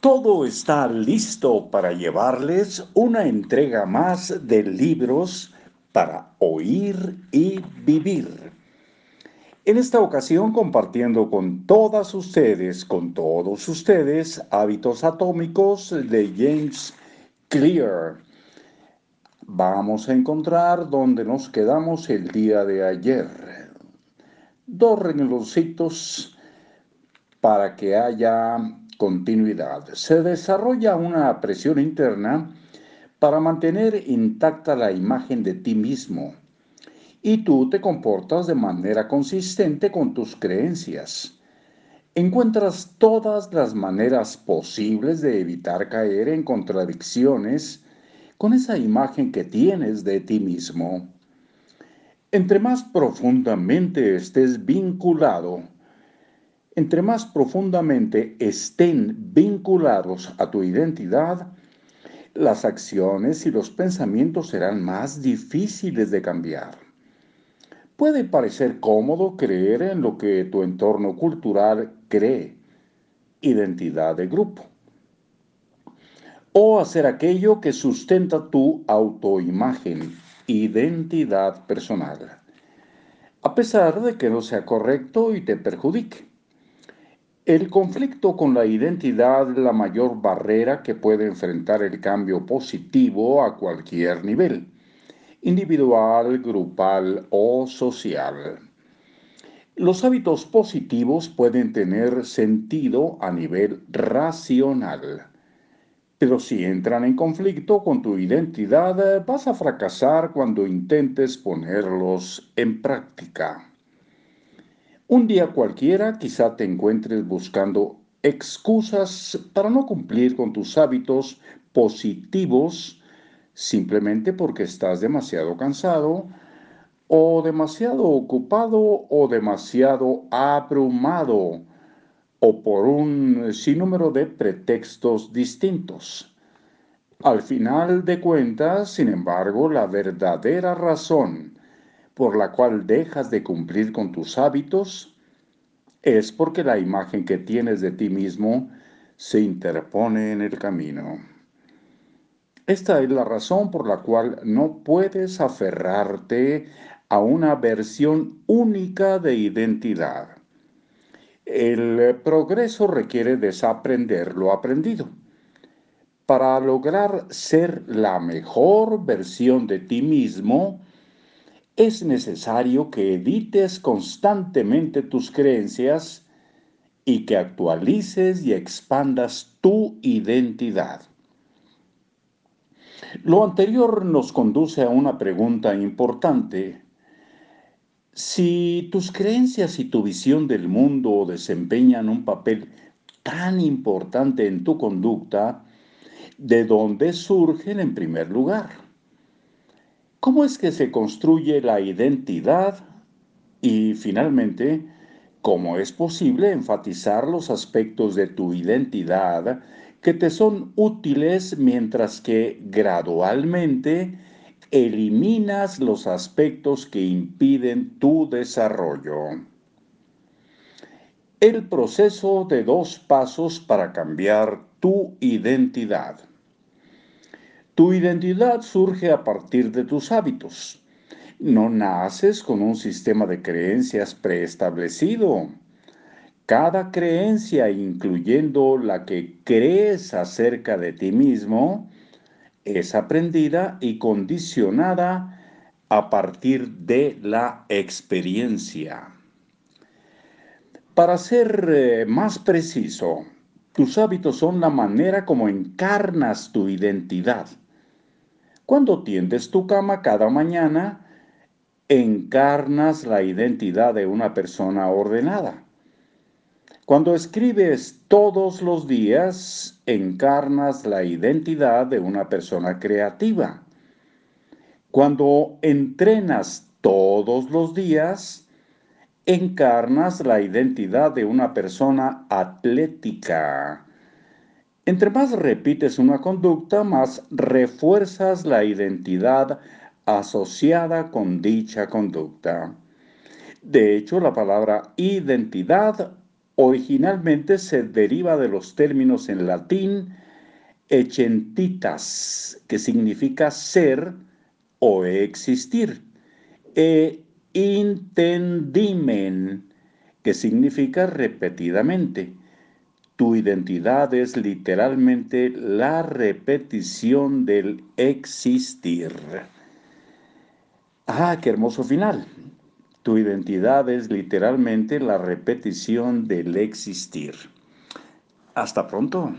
Todo está listo para llevarles una entrega más de libros para oír y vivir. En esta ocasión compartiendo con todas ustedes, con todos ustedes, Hábitos Atómicos de James Clear. Vamos a encontrar donde nos quedamos el día de ayer. Dos rengloncitos para que haya continuidad. Se desarrolla una presión interna para mantener intacta la imagen de ti mismo y tú te comportas de manera consistente con tus creencias. Encuentras todas las maneras posibles de evitar caer en contradicciones con esa imagen que tienes de ti mismo. Entre más profundamente estés vinculado entre más profundamente estén vinculados a tu identidad, las acciones y los pensamientos serán más difíciles de cambiar. Puede parecer cómodo creer en lo que tu entorno cultural cree, identidad de grupo, o hacer aquello que sustenta tu autoimagen, identidad personal, a pesar de que no sea correcto y te perjudique. El conflicto con la identidad es la mayor barrera que puede enfrentar el cambio positivo a cualquier nivel, individual, grupal o social. Los hábitos positivos pueden tener sentido a nivel racional, pero si entran en conflicto con tu identidad vas a fracasar cuando intentes ponerlos en práctica. Un día cualquiera quizá te encuentres buscando excusas para no cumplir con tus hábitos positivos simplemente porque estás demasiado cansado o demasiado ocupado o demasiado abrumado o por un sinnúmero de pretextos distintos. Al final de cuentas, sin embargo, la verdadera razón por la cual dejas de cumplir con tus hábitos es porque la imagen que tienes de ti mismo se interpone en el camino. Esta es la razón por la cual no puedes aferrarte a una versión única de identidad. El progreso requiere desaprender lo aprendido. Para lograr ser la mejor versión de ti mismo, es necesario que edites constantemente tus creencias y que actualices y expandas tu identidad. Lo anterior nos conduce a una pregunta importante. Si tus creencias y tu visión del mundo desempeñan un papel tan importante en tu conducta, ¿de dónde surgen en primer lugar? ¿Cómo es que se construye la identidad? Y finalmente, ¿cómo es posible enfatizar los aspectos de tu identidad que te son útiles mientras que gradualmente eliminas los aspectos que impiden tu desarrollo? El proceso de dos pasos para cambiar tu identidad. Tu identidad surge a partir de tus hábitos. No naces con un sistema de creencias preestablecido. Cada creencia, incluyendo la que crees acerca de ti mismo, es aprendida y condicionada a partir de la experiencia. Para ser eh, más preciso, tus hábitos son la manera como encarnas tu identidad. Cuando tiendes tu cama cada mañana, encarnas la identidad de una persona ordenada. Cuando escribes todos los días, encarnas la identidad de una persona creativa. Cuando entrenas todos los días, encarnas la identidad de una persona atlética. Entre más repites una conducta, más refuerzas la identidad asociada con dicha conducta. De hecho, la palabra identidad originalmente se deriva de los términos en latín echentitas, que significa ser o existir, e intendimen, que significa repetidamente. Tu identidad es literalmente la repetición del existir. Ah, qué hermoso final. Tu identidad es literalmente la repetición del existir. Hasta pronto.